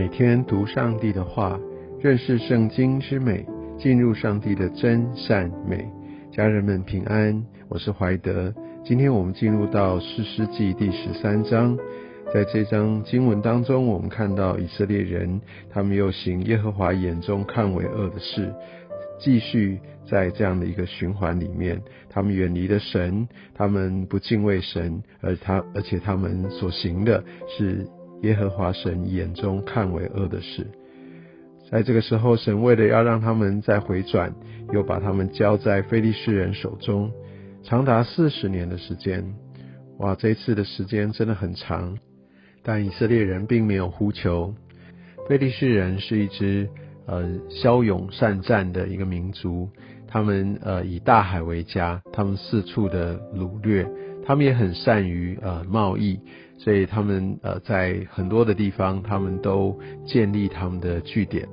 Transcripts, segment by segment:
每天读上帝的话，认识圣经之美，进入上帝的真善美。家人们平安，我是怀德。今天我们进入到士师记第十三章，在这章经文当中，我们看到以色列人他们又行耶和华眼中看为恶的事，继续在这样的一个循环里面，他们远离了神，他们不敬畏神，而他而且他们所行的是。耶和华神眼中看为恶的事，在这个时候，神为了要让他们再回转，又把他们交在非利士人手中，长达四十年的时间。哇，这次的时间真的很长，但以色列人并没有呼求。非利士人是一支呃骁勇善战的一个民族，他们呃以大海为家，他们四处的掳掠，他们也很善于呃贸易。所以他们呃在很多的地方，他们都建立他们的据点，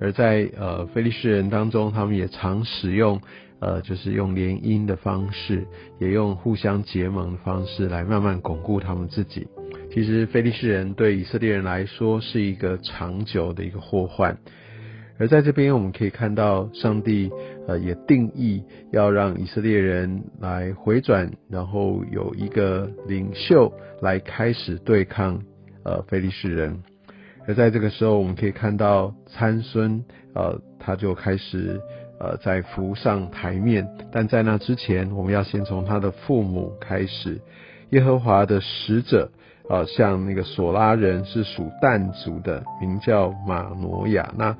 而在呃菲利士人当中，他们也常使用呃就是用联姻的方式，也用互相结盟的方式来慢慢巩固他们自己。其实菲利士人对以色列人来说是一个长久的一个祸患。而在这边，我们可以看到上帝呃也定义要让以色列人来回转，然后有一个领袖来开始对抗呃非利士人。而在这个时候，我们可以看到参孙呃他就开始呃在浮上台面，但在那之前，我们要先从他的父母开始。耶和华的使者啊，像那个索拉人是属但族的，名叫马挪亚。那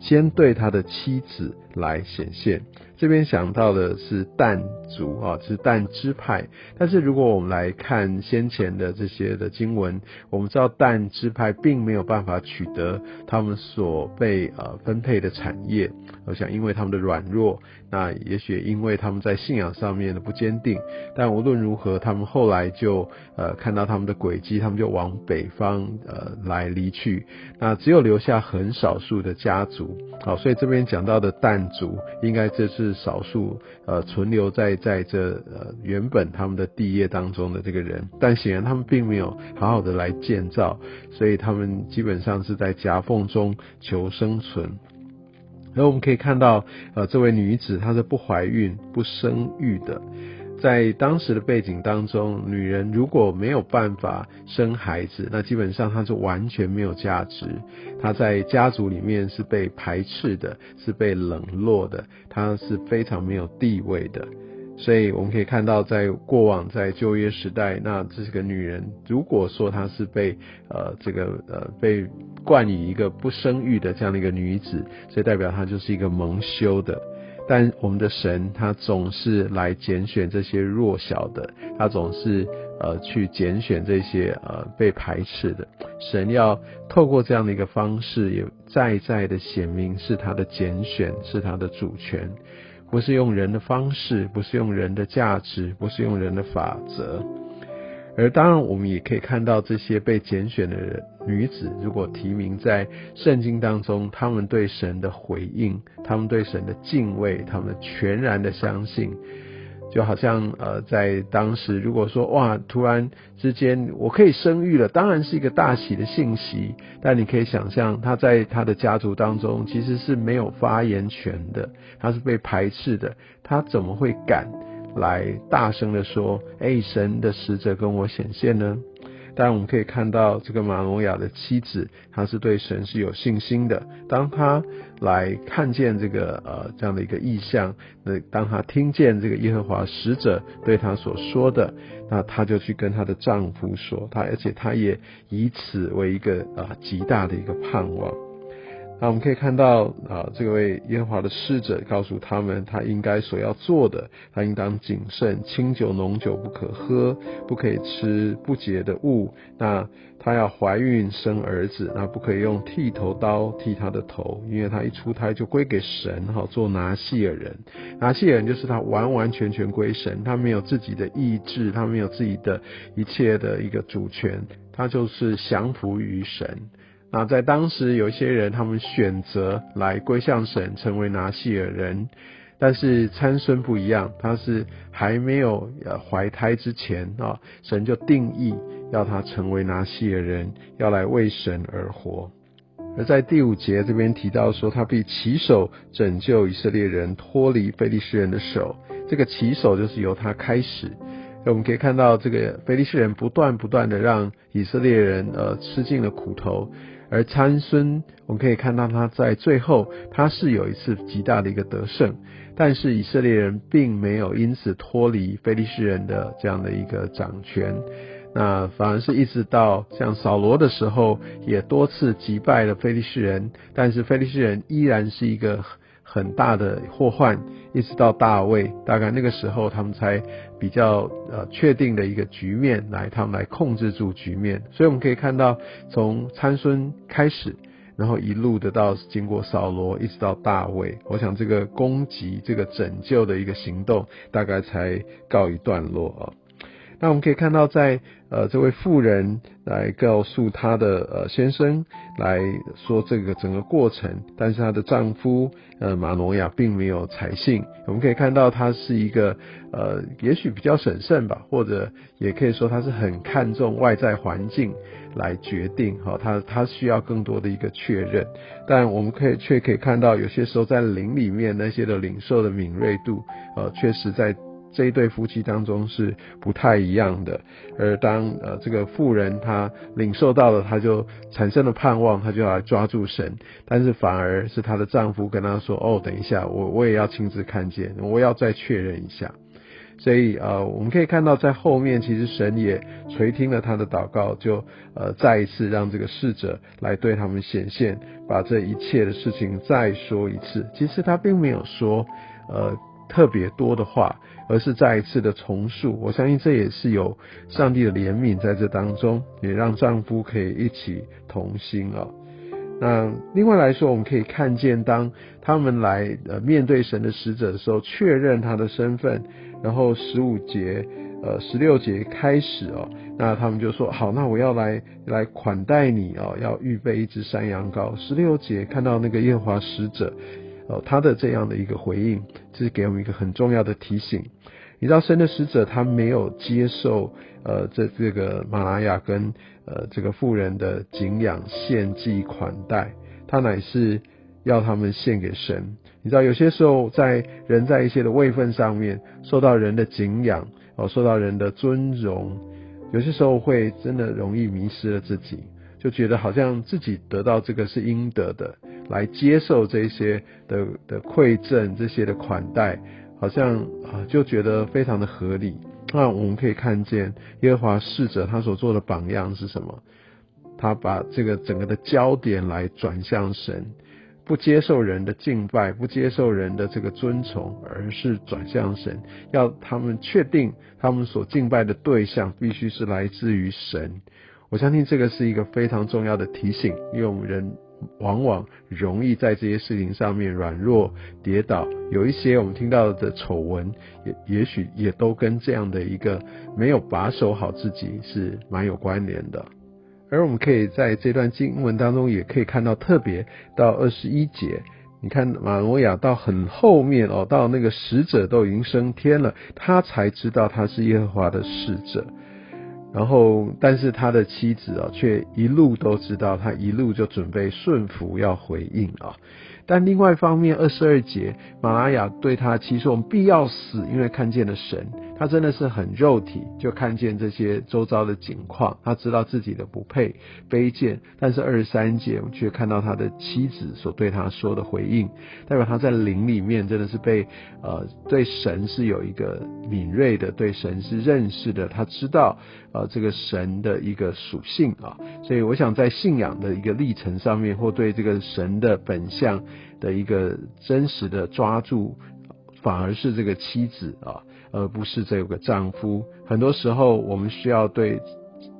先对他的妻子来显现，这边想到的是但族啊，是但支派。但是如果我们来看先前的这些的经文，我们知道但支派并没有办法取得他们所被呃分配的产业。我想，因为他们的软弱，那也许因为他们在信仰上面的不坚定。但无论如何，他们后来就呃看到他们的轨迹，他们就往北方呃来离去。那只有留下很少数的家族，好，所以这边讲到的但族，应该这是是少数呃存留在在这呃原本他们的地业当中的这个人。但显然他们并没有好好的来建造，所以他们基本上是在夹缝中求生存。而我们可以看到，呃，这位女子她是不怀孕、不生育的。在当时的背景当中，女人如果没有办法生孩子，那基本上她是完全没有价值。她在家族里面是被排斥的，是被冷落的，她是非常没有地位的。所以我们可以看到，在过往在旧约时代，那这个女人如果说她是被呃这个呃被冠以一个不生育的这样的一个女子，所以代表她就是一个蒙羞的。但我们的神他总是来拣选这些弱小的，他总是呃去拣选这些呃被排斥的。神要透过这样的一个方式，也再再的显明是他的拣选，是他的主权。不是用人的方式，不是用人的价值，不是用人的法则。而当然，我们也可以看到这些被拣选的女子，如果提名在圣经当中，他们对神的回应，他们对神的敬畏，他们全然的相信。就好像呃，在当时，如果说哇，突然之间我可以生育了，当然是一个大喜的信息。但你可以想象，他在他的家族当中其实是没有发言权的，他是被排斥的，他怎么会敢来大声的说：“哎，神的使者跟我显现呢？”但我们可以看到，这个马诺亚的妻子，她是对神是有信心的。当她来看见这个呃这样的一个意象，那当她听见这个耶和华使者对她所说的，那她就去跟她的丈夫说，她而且她也以此为一个啊极大的一个盼望。那我们可以看到啊，这位耶和华的使者告诉他们，他应该所要做的，他应当谨慎，清酒浓酒不可喝，不可以吃不洁的物。那他要怀孕生儿子，那不可以用剃头刀剃他的头，因为他一出胎就归给神哈，做拿细尔人。拿细尔人就是他完完全全归神，他没有自己的意志，他没有自己的一切的一个主权，他就是降服于神。那在当时，有一些人他们选择来归向神，成为拿细尔人。但是参孙不一样，他是还没有呃怀胎之前啊，神就定义要他成为拿细尔人，要来为神而活。而在第五节这边提到说，他必起手拯救以色列人脱离非利士人的手。这个起手就是由他开始。我们可以看到，这个非利士人不断不断的让以色列人呃吃尽了苦头。而参孙，我们可以看到他在最后，他是有一次极大的一个得胜，但是以色列人并没有因此脱离非利士人的这样的一个掌权，那反而是一直到像扫罗的时候，也多次击败了非利士人，但是非利士人依然是一个。很大的祸患，一直到大卫，大概那个时候他们才比较呃确定的一个局面，来他们来控制住局面。所以我们可以看到，从参孙开始，然后一路的到经过扫罗，一直到大卫，我想这个攻击、这个拯救的一个行动，大概才告一段落啊。那我们可以看到，在呃这位妇人来告诉她的呃先生来说这个整个过程，但是她的丈夫呃马诺亚并没有采信。我们可以看到他是一个呃也许比较审慎吧，或者也可以说他是很看重外在环境来决定哈，他他需要更多的一个确认。但我们可以却可以看到，有些时候在灵里面那些的灵兽的敏锐度呃确实在。这一对夫妻当中是不太一样的，而当呃这个妇人她领受到了，她就产生了盼望，她就来抓住神，但是反而是她的丈夫跟她说：“哦，等一下，我我也要亲自看见，我要再确认一下。”所以呃，我们可以看到在后面，其实神也垂听了他的祷告，就呃再一次让这个侍者来对他们显现，把这一切的事情再说一次。其实他并没有说呃。特别多的话，而是再一次的重述。我相信这也是有上帝的怜悯在这当中，也让丈夫可以一起同心啊。那另外来说，我们可以看见，当他们来呃面对神的使者的时候，确认他的身份，然后十五节呃十六节开始哦，那他们就说好，那我要来来款待你哦，要预备一只山羊羔。十六节看到那个耶和华使者。哦，他的这样的一个回应，这是给我们一个很重要的提醒。你知道，神的使者他没有接受呃这这个马拉雅跟呃这个妇人的敬仰献祭款待，他乃是要他们献给神。你知道，有些时候在人在一些的位分上面受到人的敬仰哦，受到人的尊荣，有些时候会真的容易迷失了自己，就觉得好像自己得到这个是应得的。来接受这些的的馈赠，这些的款待，好像啊就觉得非常的合理。那我们可以看见耶和华侍者他所做的榜样是什么？他把这个整个的焦点来转向神，不接受人的敬拜，不接受人的这个尊崇，而是转向神，要他们确定他们所敬拜的对象必须是来自于神。我相信这个是一个非常重要的提醒，因为我们人。往往容易在这些事情上面软弱跌倒，有一些我们听到的丑闻，也也许也都跟这样的一个没有把守好自己是蛮有关联的。而我们可以在这段经文当中，也可以看到，特别到二十一节，你看马诺亚到很后面哦，到那个使者都已经升天了，他才知道他是耶和华的使者。然后，但是他的妻子啊，却一路都知道，他一路就准备顺服，要回应啊。但另外一方面，二十二节，马拉雅对他妻说：“我们必要死，因为看见了神。”他真的是很肉体，就看见这些周遭的景况，他知道自己的不配、卑贱。但是二十三节，我们却看到他的妻子所对他说的回应，代表他在灵里面真的是被呃对神是有一个敏锐的，对神是认识的，他知道呃这个神的一个属性啊。所以我想在信仰的一个历程上面，或对这个神的本相。的一个真实的抓住，反而是这个妻子啊，而不是这个丈夫。很多时候，我们需要对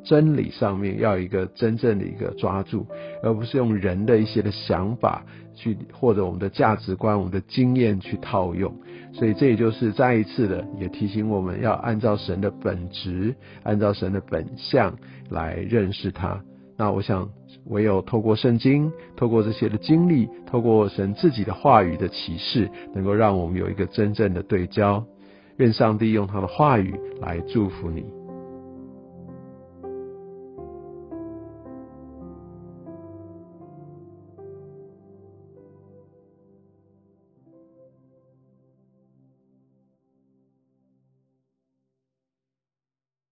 真理上面要一个真正的一个抓住，而不是用人的一些的想法去，或者我们的价值观、我们的经验去套用。所以，这也就是再一次的，也提醒我们要按照神的本质，按照神的本相来认识他。那我想。唯有透过圣经，透过这些的经历，透过神自己的话语的启示，能够让我们有一个真正的对焦。愿上帝用他的话语来祝福你。